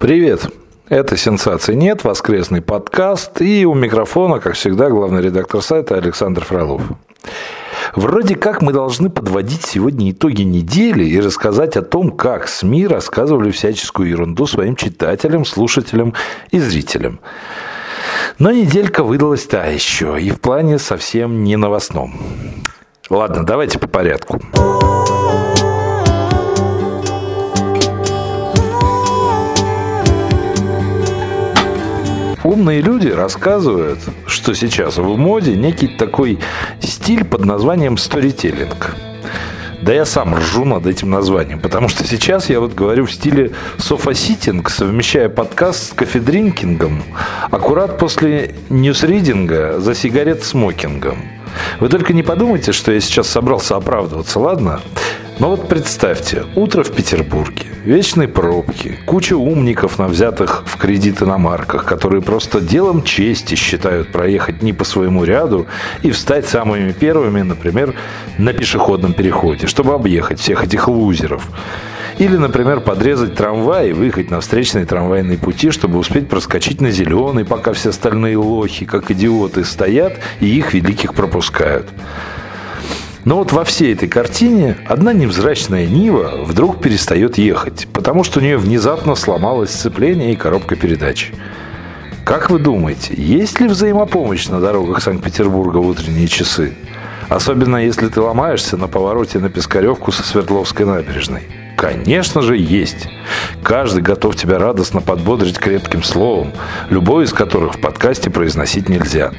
Привет! Это «Сенсации нет», воскресный подкаст, и у микрофона, как всегда, главный редактор сайта Александр Фролов. Вроде как мы должны подводить сегодня итоги недели и рассказать о том, как СМИ рассказывали всяческую ерунду своим читателям, слушателям и зрителям. Но неделька выдалась та еще, и в плане совсем не новостном. Ладно, давайте по порядку. Умные люди рассказывают, что сейчас в моде некий такой стиль под названием сторителлинг. Да я сам ржу над этим названием, потому что сейчас я вот говорю в стиле софаситинг, совмещая подкаст с кофедринкингом, аккурат после ньюсридинга за сигарет-смокингом. Вы только не подумайте, что я сейчас собрался оправдываться, ладно? Но вот представьте, утро в Петербурге, вечные пробки, куча умников, навзятых в кредиты на марках, которые просто делом чести считают проехать не по своему ряду и встать самыми первыми, например, на пешеходном переходе, чтобы объехать всех этих лузеров. Или, например, подрезать трамвай и выехать на встречные трамвайные пути, чтобы успеть проскочить на зеленый, пока все остальные лохи, как идиоты, стоят и их великих пропускают. Но вот во всей этой картине одна невзрачная Нива вдруг перестает ехать, потому что у нее внезапно сломалось сцепление и коробка передач. Как вы думаете, есть ли взаимопомощь на дорогах Санкт-Петербурга в утренние часы? Особенно если ты ломаешься на повороте на Пискаревку со Свердловской набережной. Конечно же, есть. Каждый готов тебя радостно подбодрить крепким словом, любой из которых в подкасте произносить нельзя.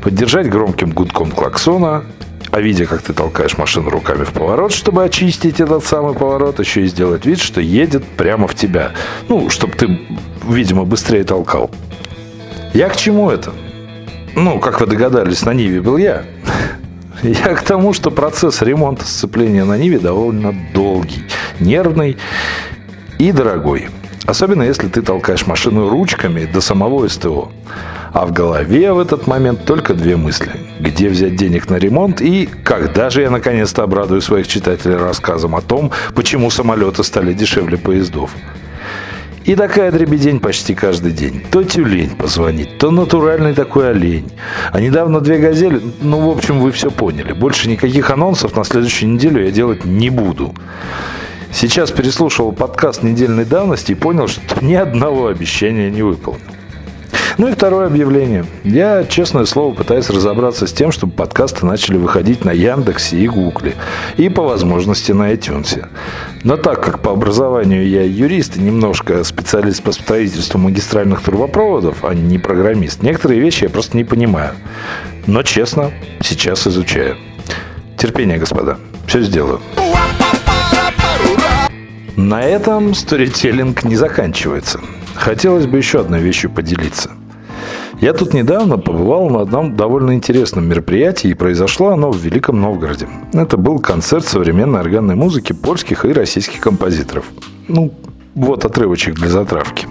Поддержать громким гудком клаксона а видя, как ты толкаешь машину руками в поворот, чтобы очистить этот самый поворот, еще и сделать вид, что едет прямо в тебя. Ну, чтобы ты, видимо, быстрее толкал. Я к чему это? Ну, как вы догадались, на Ниве был я. Я к тому, что процесс ремонта сцепления на Ниве довольно долгий, нервный и дорогой. Особенно если ты толкаешь машину ручками до самого СТО. А в голове в этот момент только две мысли. Где взять денег на ремонт и когда же я наконец-то обрадую своих читателей рассказом о том, почему самолеты стали дешевле поездов. И такая дребедень почти каждый день. То тюлень позвонит, то натуральный такой олень. А недавно две газели, ну, в общем, вы все поняли. Больше никаких анонсов на следующую неделю я делать не буду. Сейчас переслушал подкаст недельной давности и понял, что ни одного обещания не выполнил. Ну и второе объявление. Я, честное слово, пытаюсь разобраться с тем, чтобы подкасты начали выходить на Яндексе и Гугле. И по возможности на iTunes. Но так как по образованию я юрист и немножко специалист по строительству магистральных трубопроводов, а не программист, некоторые вещи я просто не понимаю. Но честно, сейчас изучаю. Терпение, господа. Все сделаю. На этом сторителлинг не заканчивается. Хотелось бы еще одной вещью поделиться. Я тут недавно побывал на одном довольно интересном мероприятии, и произошло оно в Великом Новгороде. Это был концерт современной органной музыки польских и российских композиторов. Ну, вот отрывочек для затравки.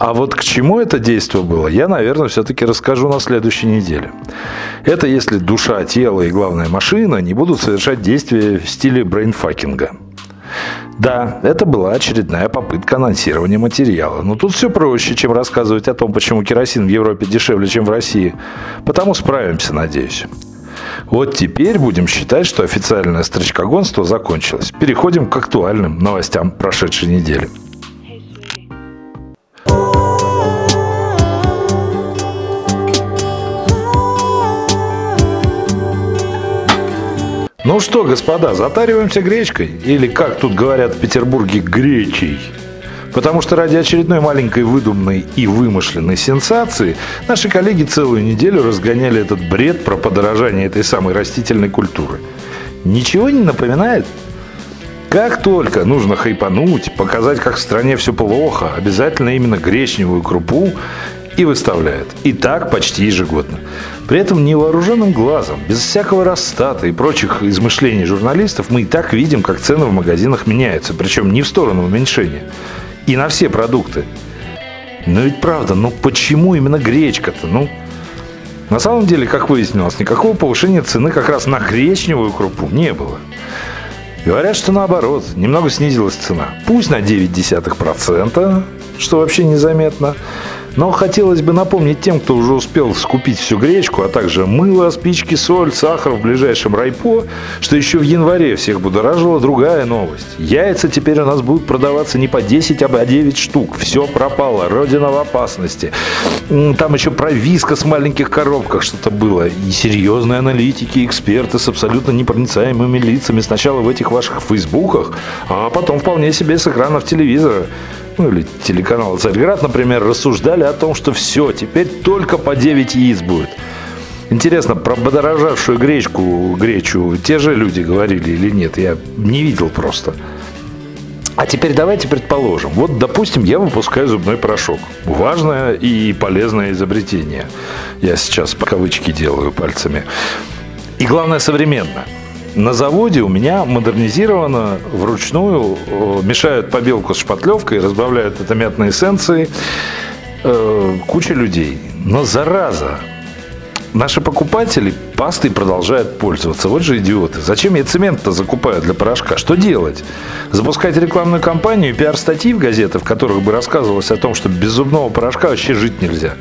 А вот к чему это действие было, я, наверное, все-таки расскажу на следующей неделе. Это если душа, тело и, главная машина не будут совершать действия в стиле brainfucking а. Да, это была очередная попытка анонсирования материала. Но тут все проще, чем рассказывать о том, почему керосин в Европе дешевле, чем в России. Потому справимся, надеюсь. Вот теперь будем считать, что официальное строчкогонство закончилось. Переходим к актуальным новостям прошедшей недели. Ну что, господа, затариваемся гречкой? Или, как тут говорят в Петербурге, гречей? Потому что ради очередной маленькой выдуманной и вымышленной сенсации наши коллеги целую неделю разгоняли этот бред про подорожание этой самой растительной культуры. Ничего не напоминает? Как только нужно хайпануть, показать, как в стране все плохо, обязательно именно гречневую крупу и выставляют. И так почти ежегодно. При этом невооруженным глазом, без всякого расстата и прочих измышлений журналистов, мы и так видим, как цены в магазинах меняются, причем не в сторону уменьшения. И на все продукты. Но ведь правда, ну почему именно гречка-то? Ну, на самом деле, как выяснилось, никакого повышения цены как раз на гречневую крупу не было. Говорят, что наоборот, немного снизилась цена. Пусть на 0,9%, что вообще незаметно, но хотелось бы напомнить тем, кто уже успел скупить всю гречку, а также мыло, спички, соль, сахар в ближайшем райпо, что еще в январе всех будоражила другая новость. Яйца теперь у нас будут продаваться не по 10, а по 9 штук. Все пропало, родина в опасности. Там еще про вискос в маленьких коробках что-то было. И серьезные аналитики, эксперты с абсолютно непроницаемыми лицами сначала в этих ваших фейсбуках, а потом вполне себе с экранов телевизора ну или телеканала «Царьград», например, рассуждали о том, что все, теперь только по 9 яиц будет. Интересно, про подорожавшую гречку, гречу те же люди говорили или нет? Я не видел просто. А теперь давайте предположим. Вот, допустим, я выпускаю зубной порошок. Важное и полезное изобретение. Я сейчас кавычки делаю пальцами. И главное, современно. На заводе у меня модернизировано вручную, мешают побелку с шпатлевкой, разбавляют это мятной эссенцией. Э, куча людей. Но зараза, наши покупатели пастой продолжают пользоваться. Вот же идиоты. Зачем я цемент-то закупаю для порошка? Что делать? Запускать рекламную кампанию, пиар-статьи в газетах, в которых бы рассказывалось о том, что без зубного порошка вообще жить нельзя.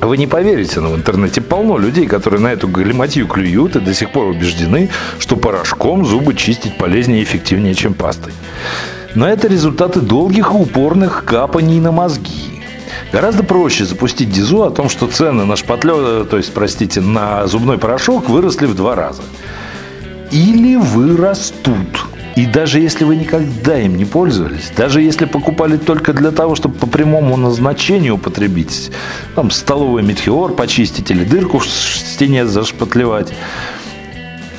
Вы не поверите, но в интернете полно людей, которые на эту галиматью клюют и до сих пор убеждены, что порошком зубы чистить полезнее и эффективнее, чем пастой. Но это результаты долгих и упорных капаний на мозги. Гораздо проще запустить дизу о том, что цены на шпатлё, то есть, простите, на зубной порошок выросли в два раза. Или вырастут. И даже если вы никогда им не пользовались, даже если покупали только для того, чтобы по прямому назначению употребить, там столовый метеор почистить или дырку в стене зашпатлевать,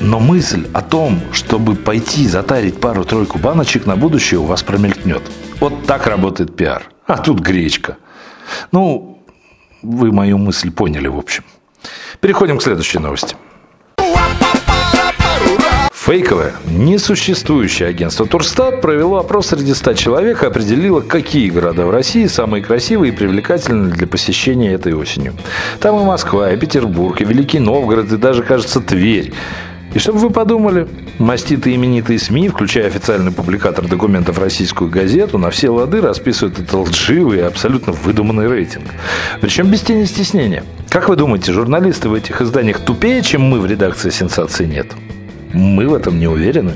но мысль о том, чтобы пойти затарить пару-тройку баночек на будущее у вас промелькнет. Вот так работает пиар. А тут гречка. Ну, вы мою мысль поняли, в общем. Переходим к следующей новости. Фейковое, несуществующее агентство Турстат провело опрос среди 100 человек и определило, какие города в России самые красивые и привлекательные для посещения этой осенью. Там и Москва, и Петербург, и Великий Новгород, и даже, кажется, Тверь. И чтобы вы подумали, маститые именитые СМИ, включая официальный публикатор документов «Российскую газету», на все лады расписывают этот лживый и абсолютно выдуманный рейтинг. Причем без тени стеснения. Как вы думаете, журналисты в этих изданиях тупее, чем мы в редакции «Сенсации нет»? Мы в этом не уверены.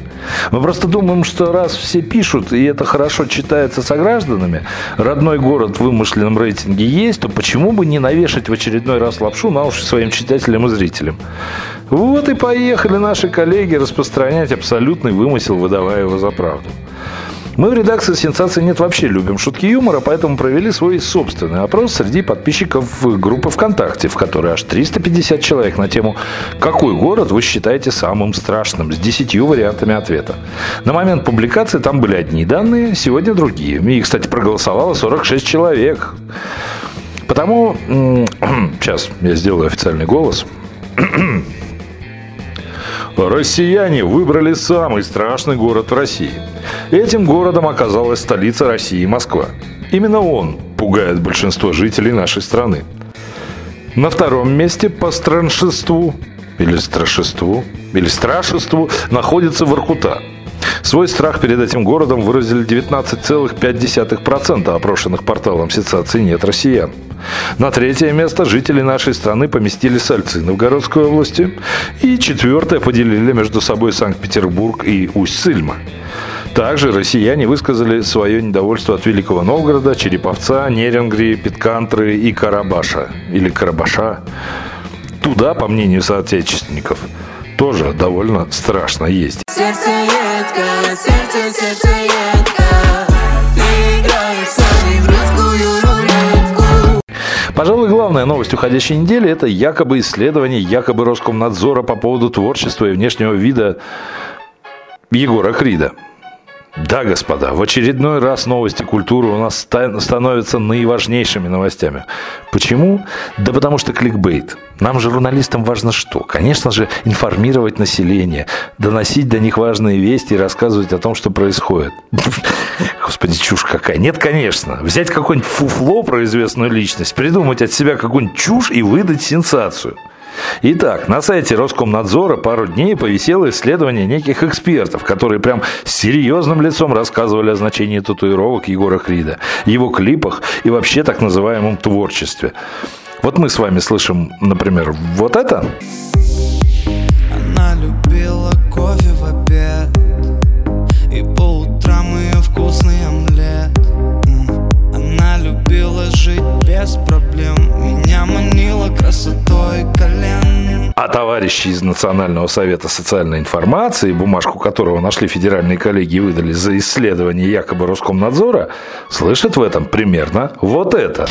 Мы просто думаем, что раз все пишут, и это хорошо читается согражданами, родной город в вымышленном рейтинге есть, то почему бы не навешать в очередной раз лапшу на уши своим читателям и зрителям? Вот и поехали наши коллеги распространять абсолютный вымысел, выдавая его за правду. Мы в редакции «Сенсации нет» вообще любим шутки юмора, поэтому провели свой собственный опрос среди подписчиков группы ВКонтакте, в которой аж 350 человек на тему «Какой город вы считаете самым страшным?» с 10 вариантами ответа. На момент публикации там были одни данные, сегодня другие. И, кстати, проголосовало 46 человек. Потому... Сейчас я сделаю официальный голос. Россияне выбрали самый страшный город в России. Этим городом оказалась столица России Москва. Именно он пугает большинство жителей нашей страны. На втором месте по страншеству или страшеству, или страшеству находится Воркута. Свой страх перед этим городом выразили 19,5% опрошенных порталом сенсации «Нет россиян». На третье место жители нашей страны поместили Сальцы Новгородской области. И четвертое поделили между собой Санкт-Петербург и Усть-Сыльма. Также россияне высказали свое недовольство от Великого Новгорода, Череповца, Нерингри, Питкантры и Карабаша или Карабаша. Туда, по мнению соотечественников, тоже довольно страшно ездить. Сердце едко, сердце, сердце главная новость уходящей недели – это якобы исследование, якобы Роскомнадзора по поводу творчества и внешнего вида Егора Крида. Да, господа, в очередной раз новости культуры у нас становятся наиважнейшими новостями. Почему? Да потому что кликбейт. Нам, журналистам, важно что? Конечно же, информировать население, доносить до них важные вести и рассказывать о том, что происходит. Господи, чушь какая. Нет, конечно. Взять какое-нибудь фуфло про известную личность, придумать от себя какую-нибудь чушь и выдать сенсацию – Итак, на сайте Роскомнадзора пару дней повисело исследование неких экспертов, которые прям с серьезным лицом рассказывали о значении татуировок Егора Крида, его клипах и вообще так называемом творчестве. Вот мы с вами слышим, например, вот это. Товарищи из Национального совета социальной информации, бумажку которого нашли федеральные коллеги и выдали за исследование якобы Роскомнадзора, слышат в этом примерно вот это.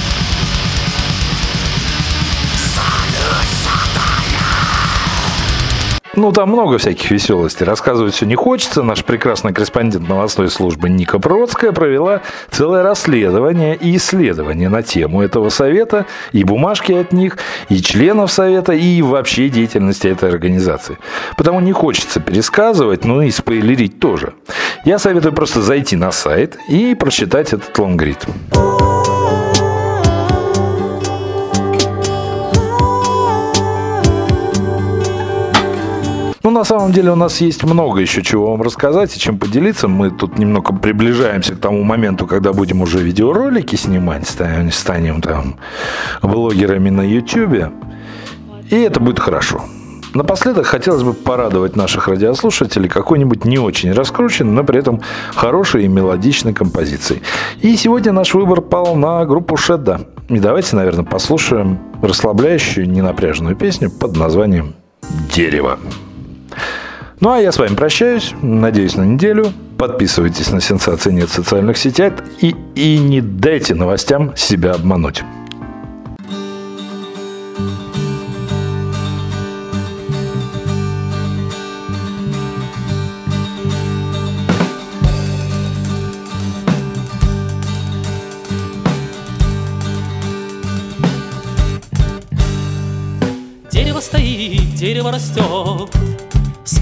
Ну, там много всяких веселостей. Рассказывать все не хочется. Наш прекрасный корреспондент новостной службы Ника Бродская провела целое расследование и исследование на тему этого совета, и бумажки от них, и членов совета, и вообще деятельности этой организации. Потому не хочется пересказывать, ну и спойлерить тоже. Я советую просто зайти на сайт и прочитать этот лонгрид. Ну, на самом деле у нас есть много еще чего вам рассказать и чем поделиться. Мы тут немного приближаемся к тому моменту, когда будем уже видеоролики снимать, станем, станем там блогерами на YouTube. И это будет хорошо. Напоследок хотелось бы порадовать наших радиослушателей какой-нибудь не очень раскрученной, но при этом хорошей и мелодичной композицией. И сегодня наш выбор пал на группу Шедда. И давайте, наверное, послушаем расслабляющую, ненапряженную песню под названием «Дерево». Ну а я с вами прощаюсь. Надеюсь на неделю. Подписывайтесь на «Сенсации нет» в социальных сетях и, и не дайте новостям себя обмануть.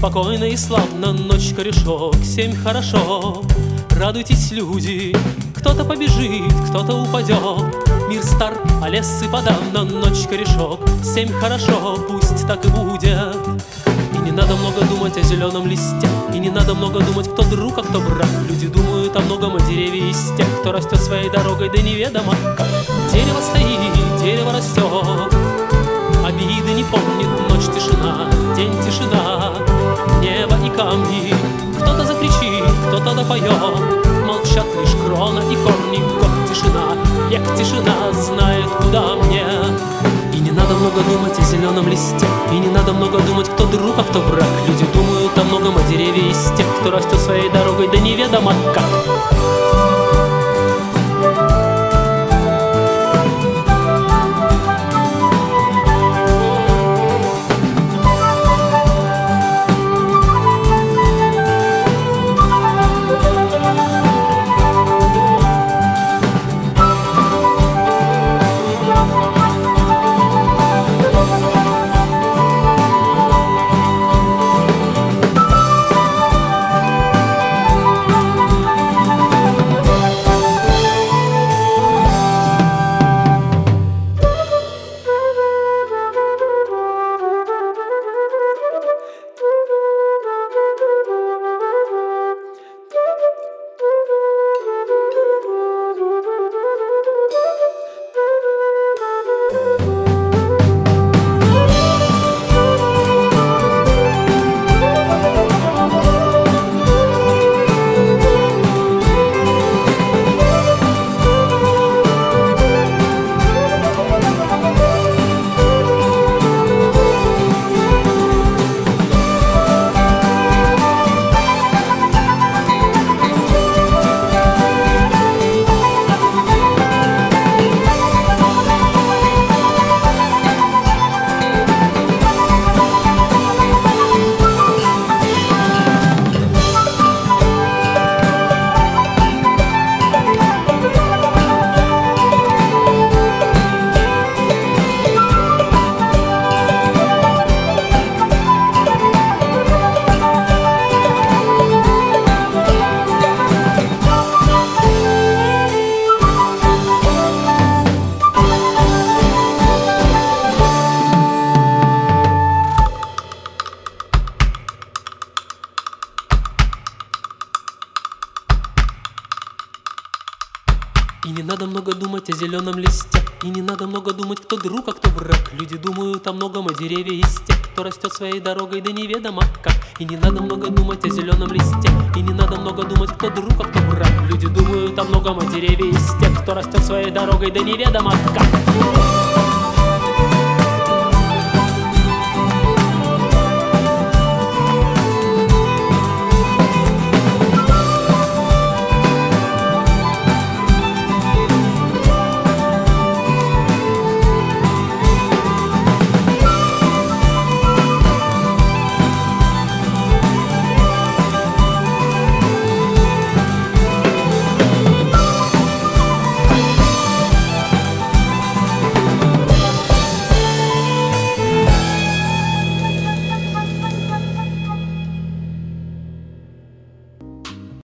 Спокойно и славно ночь корешок, семь хорошо. Радуйтесь, люди, кто-то побежит, кто-то упадет. Мир стар, а лес и подавно ночь корешок, семь хорошо, пусть так и будет. И не надо много думать о зеленом листе, и не надо много думать, кто друг, а кто брат. Люди думают о многом, о дереве из тех, кто растет своей дорогой, да неведомо как. Дерево стоит, дерево растет, обиды не помнит, ночь тишина, день тишина небо и камни. Кто-то закричит, кто-то допоет Молчат лишь крона и корни Год тишина, век тишина Знает, куда мне. И не надо много думать о зеленом листе. И не надо много думать, кто друг, а кто враг. Люди думают о многом, о дереве из тех Кто растет своей дорогой, да неведомо как И не надо много думать о зеленом листе. И не надо много думать, кто друг, а кто враг. Люди думают о многом, о дереве из тех Кто растет своей дорогой, да неведомо как. И не надо много думать о зеленом листе. И не надо много думать, кто друг, а кто враг. Люди думают о многом, о дереве из тех Кто растет своей дорогой, да неведомо как